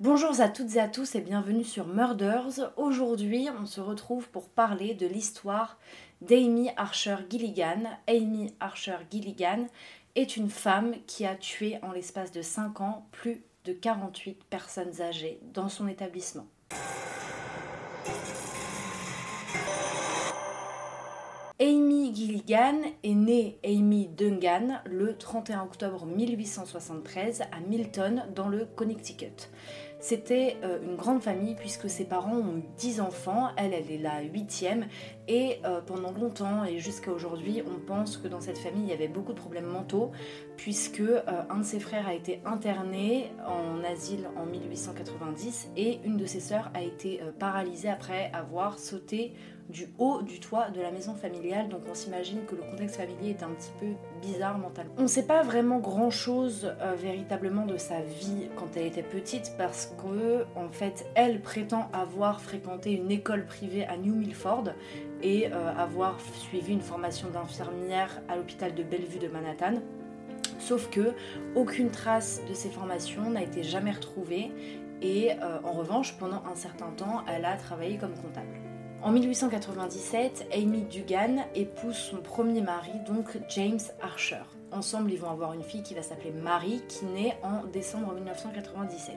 Bonjour à toutes et à tous et bienvenue sur Murders. Aujourd'hui, on se retrouve pour parler de l'histoire d'Amy Archer Gilligan. Amy Archer Gilligan est une femme qui a tué en l'espace de 5 ans plus de 48 personnes âgées dans son établissement. Amy Gilligan est née Amy Dungan le 31 octobre 1873 à Milton dans le Connecticut. C'était euh, une grande famille puisque ses parents ont eu 10 enfants, elle, elle est la huitième, et euh, pendant longtemps et jusqu'à aujourd'hui, on pense que dans cette famille, il y avait beaucoup de problèmes mentaux puisque euh, un de ses frères a été interné en asile en 1890 et une de ses sœurs a été paralysée après avoir sauté du haut du toit de la maison familiale, donc on s'imagine que le contexte familier est un petit peu bizarre mentalement. On ne sait pas vraiment grand chose euh, véritablement de sa vie quand elle était petite parce que en fait elle prétend avoir fréquenté une école privée à New Milford et euh, avoir suivi une formation d'infirmière à l'hôpital de Bellevue de Manhattan. Sauf que aucune trace de ces formations n'a été jamais retrouvée et euh, en revanche pendant un certain temps elle a travaillé comme comptable. En 1897, Amy Dugan épouse son premier mari, donc James Archer. Ensemble, ils vont avoir une fille qui va s'appeler Marie, qui naît en décembre 1997.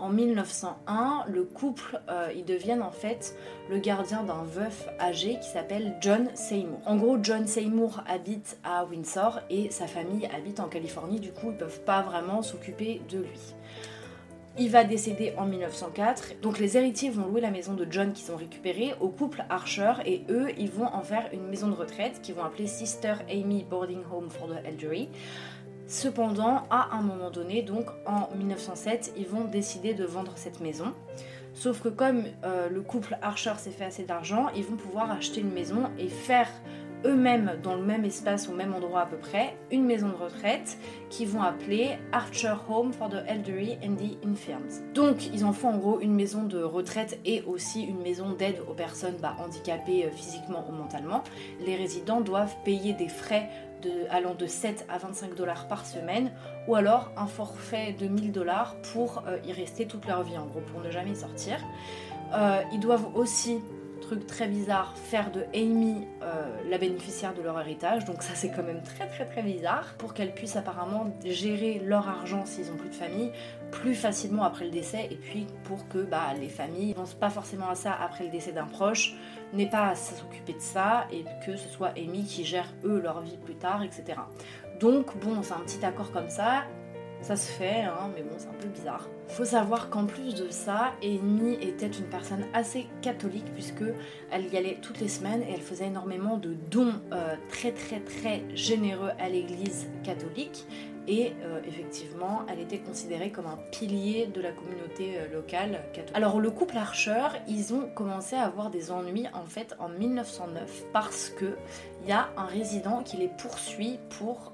En 1901, le couple, euh, ils deviennent en fait le gardien d'un veuf âgé qui s'appelle John Seymour. En gros, John Seymour habite à Windsor et sa famille habite en Californie, du coup, ils peuvent pas vraiment s'occuper de lui. Il va décéder en 1904. Donc les héritiers vont louer la maison de John qu'ils ont récupérée au couple Archer et eux, ils vont en faire une maison de retraite qu'ils vont appeler Sister Amy Boarding Home for the Elderly. Cependant, à un moment donné, donc en 1907, ils vont décider de vendre cette maison. Sauf que comme euh, le couple Archer s'est fait assez d'argent, ils vont pouvoir acheter une maison et faire eux-mêmes dans le même espace, au même endroit à peu près, une maison de retraite qu'ils vont appeler Archer Home for the Elderly and the Infirms. Donc ils en font en gros une maison de retraite et aussi une maison d'aide aux personnes bah, handicapées euh, physiquement ou mentalement. Les résidents doivent payer des frais allant de 7 à 25 dollars par semaine ou alors un forfait de 1000 dollars pour euh, y rester toute leur vie en gros pour ne jamais sortir. Euh, ils doivent aussi très bizarre, faire de Amy euh, la bénéficiaire de leur héritage. Donc ça c'est quand même très très très bizarre. Pour qu'elle puisse apparemment gérer leur argent s'ils ont plus de famille plus facilement après le décès. Et puis pour que bah, les familles ne pensent pas forcément à ça après le décès d'un proche, n'aient pas à s'occuper de ça et que ce soit Amy qui gère eux leur vie plus tard, etc. Donc bon, c'est un petit accord comme ça. Ça se fait, hein, mais bon, c'est un peu bizarre. Faut savoir qu'en plus de ça, Amy était une personne assez catholique puisque elle y allait toutes les semaines et elle faisait énormément de dons euh, très très très généreux à l'église catholique et euh, effectivement elle était considérée comme un pilier de la communauté euh, locale catholique. Alors le couple Archer, ils ont commencé à avoir des ennuis en fait en 1909 parce que il y a un résident qui les poursuit pour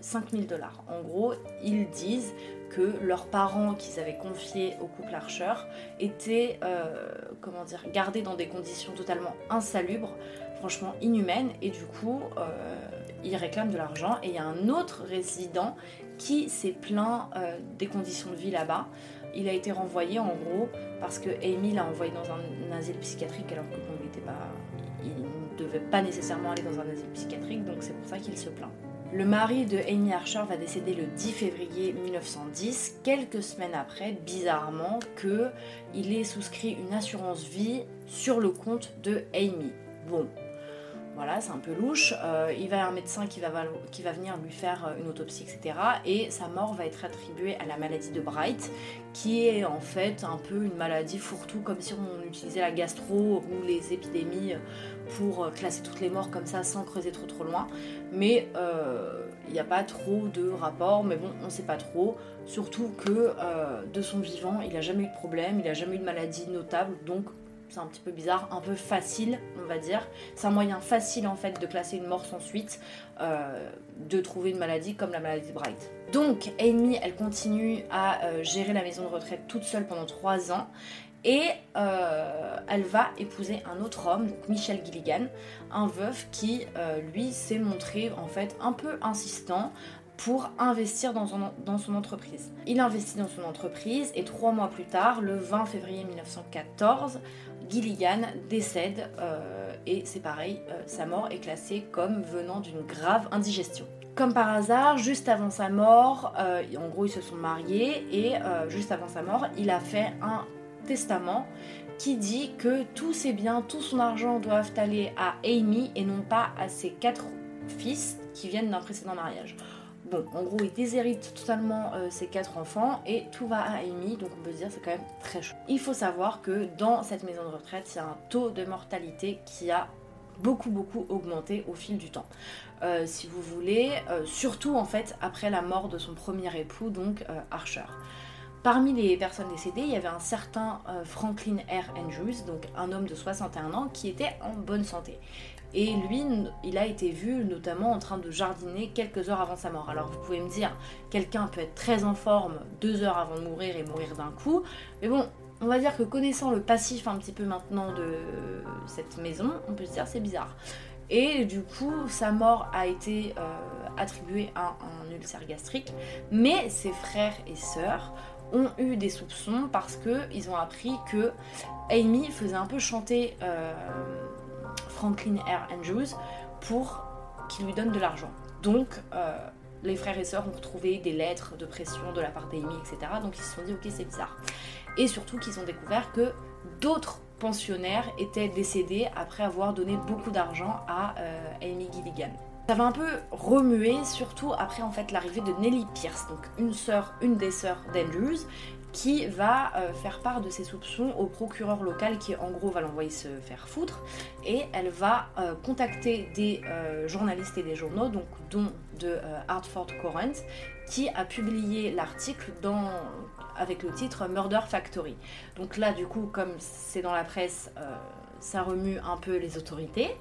5000 dollars. En gros, ils disent que leurs parents qu'ils avaient confiés au couple Archer étaient euh, comment dire, gardés dans des conditions totalement insalubres, franchement inhumaines, et du coup euh, ils réclament de l'argent. Et il y a un autre résident qui s'est plaint euh, des conditions de vie là-bas. Il a été renvoyé en gros parce que Amy l'a envoyé dans un, asile psychiatrique alors que bon, il était pas, il ne devait pas nécessairement aller dans un asile psychiatrique, donc c'est pour ça qu'il se plaint. Le mari de Amy Archer va décéder le 10 février 1910, quelques semaines après, bizarrement, que il ait souscrit une assurance vie sur le compte de Amy. Bon, voilà, c'est un peu louche. Euh, il va y avoir un médecin qui va, qui va venir lui faire euh, une autopsie, etc. Et sa mort va être attribuée à la maladie de Bright, qui est en fait un peu une maladie fourre-tout, comme si on utilisait la gastro ou les épidémies pour classer toutes les morts comme ça sans creuser trop trop loin. Mais euh, il n'y a pas trop de rapports, mais bon, on ne sait pas trop. Surtout que de son vivant, il n'a jamais eu de problème, il n'a jamais eu de maladie notable, donc c'est un petit peu bizarre, un peu facile, on va dire. C'est un moyen facile en fait de classer une mort sans suite, euh, de trouver une maladie comme la maladie de Bright. Donc Amy, elle continue à euh, gérer la maison de retraite toute seule pendant 3 ans. Et euh, elle va épouser un autre homme, donc Michel Gilligan, un veuf qui, lui, s'est montré en fait un peu insistant, pour investir dans son, dans son entreprise. Il investit dans son entreprise et trois mois plus tard, le 20 février 1914, Gilligan décède euh, et c'est pareil, euh, sa mort est classée comme venant d'une grave indigestion. Comme par hasard, juste avant sa mort, euh, en gros ils se sont mariés et juste avant sa mort, il a fait un testament qui dit que tous ses biens, tout son argent doivent aller à Amy et non pas à ses quatre fils qui viennent d'un précédent mariage. Bon, en gros, il déshérite totalement euh, ses quatre enfants et tout va à Amy, donc on peut se dire c'est quand même très chaud. Il faut savoir que dans cette maison de retraite, il y a un taux de mortalité qui a beaucoup beaucoup augmenté au fil du temps. Euh, si vous voulez, euh, surtout en fait après la mort de son premier époux, donc Archer. Parmi les personnes décédées, il y avait un certain Franklin R. Andrews, donc un homme de 61 ans, qui était en bonne santé. Et lui, il a été vu notamment en train de jardiner quelques heures avant sa mort. Alors vous pouvez me dire, quelqu'un peut être très en forme deux heures avant de mourir et mourir d'un coup. Mais bon, on va dire que connaissant le passif un petit peu maintenant de cette maison, on peut se dire c'est bizarre. Et du coup, sa mort a été euh, attribuée à un ulcère gastrique. Mais ses frères et sœurs ont eu des soupçons parce qu'ils ont appris que Amy faisait un peu chanter... Euh, Franklin R. Andrews pour qu'il lui donne de l'argent. Donc, euh, les frères et sœurs ont retrouvé des lettres de pression de la part d'Amy, etc. Donc, ils se sont dit, ok, c'est bizarre. Et surtout qu'ils ont découvert que d'autres pensionnaires étaient décédés après avoir donné beaucoup d'argent à euh, Amy Gilligan. Ça va un peu remuer, surtout après en fait l'arrivée de Nellie Pierce, donc une sœur, une des sœurs d'Andrews, qui va euh, faire part de ses soupçons au procureur local qui en gros va l'envoyer se faire foutre et elle va euh, contacter des euh, journalistes et des journaux donc dont de Hartford Courant qui a publié l'article avec le titre Murder Factory. Donc là du coup comme c'est dans la presse ça remue un peu les autorités.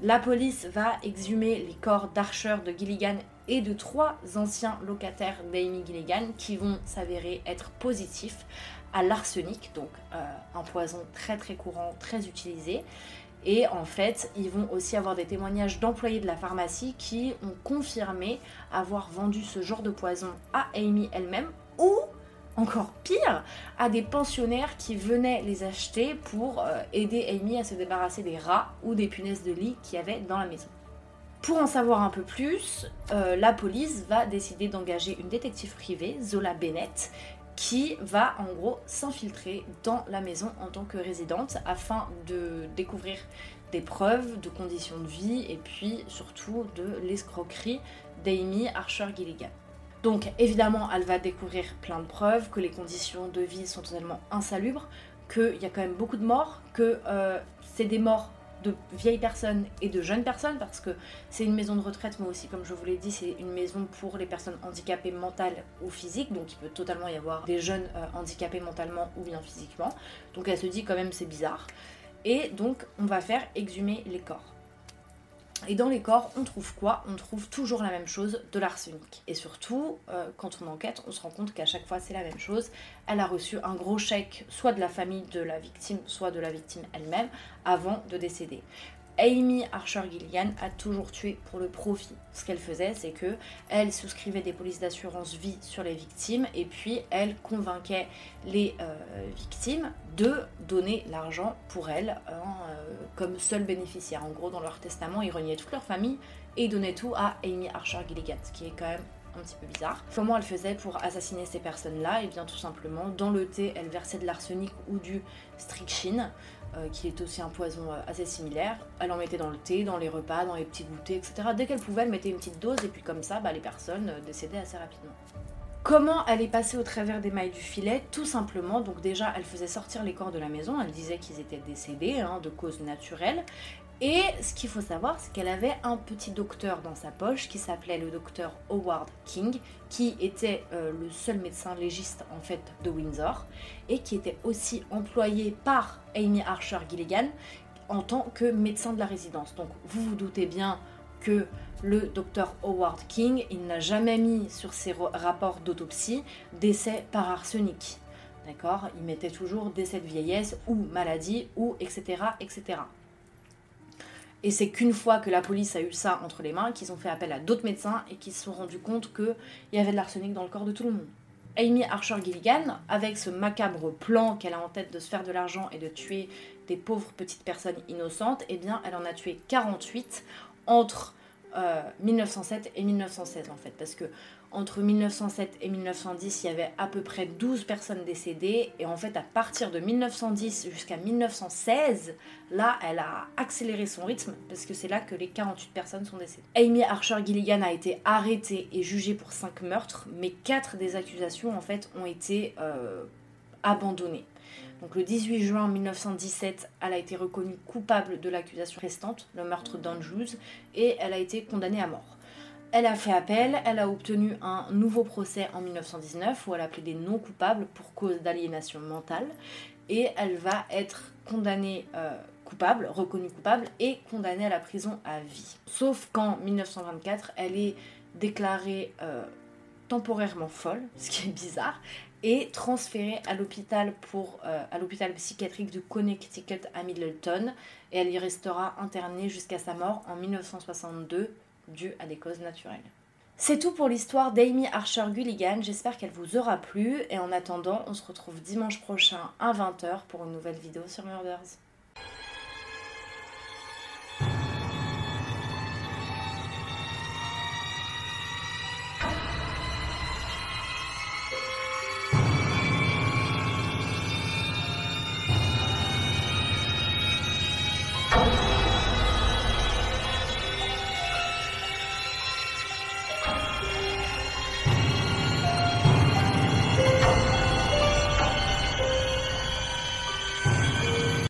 La police va exhumer les corps d'Archer, de Gilligan et de trois anciens locataires d'Amy Gilligan qui vont s'avérer être positifs à l'arsenic, donc euh, un poison très très courant, très utilisé. Et en fait, ils vont aussi avoir des témoignages d'employés de la pharmacie qui ont confirmé avoir vendu ce genre de poison à Amy elle-même ou encore pire, à des pensionnaires qui venaient les acheter pour euh, aider Amy à se débarrasser des rats ou des punaises de lit qu'il y avait dans la maison. Pour en savoir un peu plus, euh, la police va décider d'engager une détective privée, Zola Bennett, qui va en gros s'infiltrer dans la maison en tant que résidente afin de découvrir des preuves de conditions de vie et puis surtout de l'escroquerie d'Amy Archer Gilligan. Donc évidemment, elle va découvrir plein de preuves que les conditions de vie sont totalement insalubres, qu'il y a quand même beaucoup de morts, que euh, c'est des morts de vieilles personnes et de jeunes personnes parce que c'est une maison de retraite mais aussi comme je vous l'ai dit c'est une maison pour les personnes handicapées mentales ou physiques. Donc il peut totalement y avoir des jeunes euh, handicapés mentalement ou bien physiquement. Donc elle se dit quand même c'est bizarre. Et donc on va faire exhumer les corps et dans les corps, on trouve quoi? On trouve toujours la même chose, de l'arsenic. Et surtout, euh, quand on enquête, on se rend compte qu'à chaque fois, c'est la même chose. Elle a reçu un gros chèque, soit de la famille de la victime, soit de la victime elle-même, avant de décéder. Amy Archer Gilligan a toujours tué pour le profit. Ce qu'elle faisait, c'est que elle souscrivait des polices d'assurance vie sur les victimes et puis elle convainquait les euh, victimes de donner l'argent pour elle hein, euh, comme seul bénéficiaire. En gros, dans leur testament, ils reniaient toute leur famille et donnaient tout à Amy Archer Gilligan, ce qui est quand même un petit peu bizarre. Comment elle faisait pour assassiner ces personnes-là? Et eh bien tout simplement, dans le thé, elle versait de l'arsenic ou du strychnine. Euh, qui est aussi un poison euh, assez similaire. Elle en mettait dans le thé, dans les repas, dans les petits goûters, etc. Dès qu'elle pouvait, elle mettait une petite dose et puis comme ça, bah, les personnes euh, décédaient assez rapidement. Comment elle est passée au travers des mailles du filet? Tout simplement, donc déjà, elle faisait sortir les corps de la maison, elle disait qu'ils étaient décédés hein, de cause naturelle, et ce qu'il faut savoir, c'est qu'elle avait un petit docteur dans sa poche qui s'appelait le docteur Howard King, qui était euh, le seul médecin légiste en fait de Windsor et qui était aussi employé par Amy Archer Gilligan en tant que médecin de la résidence. Donc vous vous doutez bien que le docteur Howard King, il n'a jamais mis sur ses rapports d'autopsie décès par arsenic. D'accord? Il mettait toujours décès de vieillesse ou maladie ou etc. etc. Et c'est qu'une fois que la police a eu ça entre les mains, qu'ils ont fait appel à d'autres médecins et qu'ils se sont rendus compte qu'il y avait de l'arsenic dans le corps de tout le monde. Amy Archer Gilligan, avec ce macabre plan qu'elle a en tête de se faire de l'argent et de tuer des pauvres petites personnes innocentes, eh bien, elle en a tué 48 entre 1907 euh, et 1916 en fait, parce que entre 1907 et 1910, il y avait à peu près 12 personnes décédées. Et en fait, à partir de 1910 jusqu'à 1916, là, elle a accéléré son rythme parce que c'est là que les 48 personnes sont décédées. Amy Archer Gilligan a été arrêtée et jugée pour 5 meurtres, mais 4 des accusations, en fait, ont été euh, abandonnées. Donc le 18 juin 1917, elle a été reconnue coupable de l'accusation restante, le meurtre d'Andrews, et elle a été condamnée à mort. Elle a fait appel, elle a obtenu un nouveau procès en 1919 où elle a plaidé non coupable pour cause d'aliénation mentale et elle va être condamnée euh, coupable, reconnue coupable et condamnée à la prison à vie. Sauf qu'en 1924, elle est déclarée euh, temporairement folle, ce qui est bizarre, et transférée à l'hôpital pour euh, à l'hôpital psychiatrique du Connecticut à Middleton et elle y restera internée jusqu'à sa mort en 1962 dû à des causes naturelles. C'est tout pour l'histoire d'Amy Archer Gulligan, j'espère qu'elle vous aura plu et en attendant on se retrouve dimanche prochain à 20h pour une nouvelle vidéo sur Murders.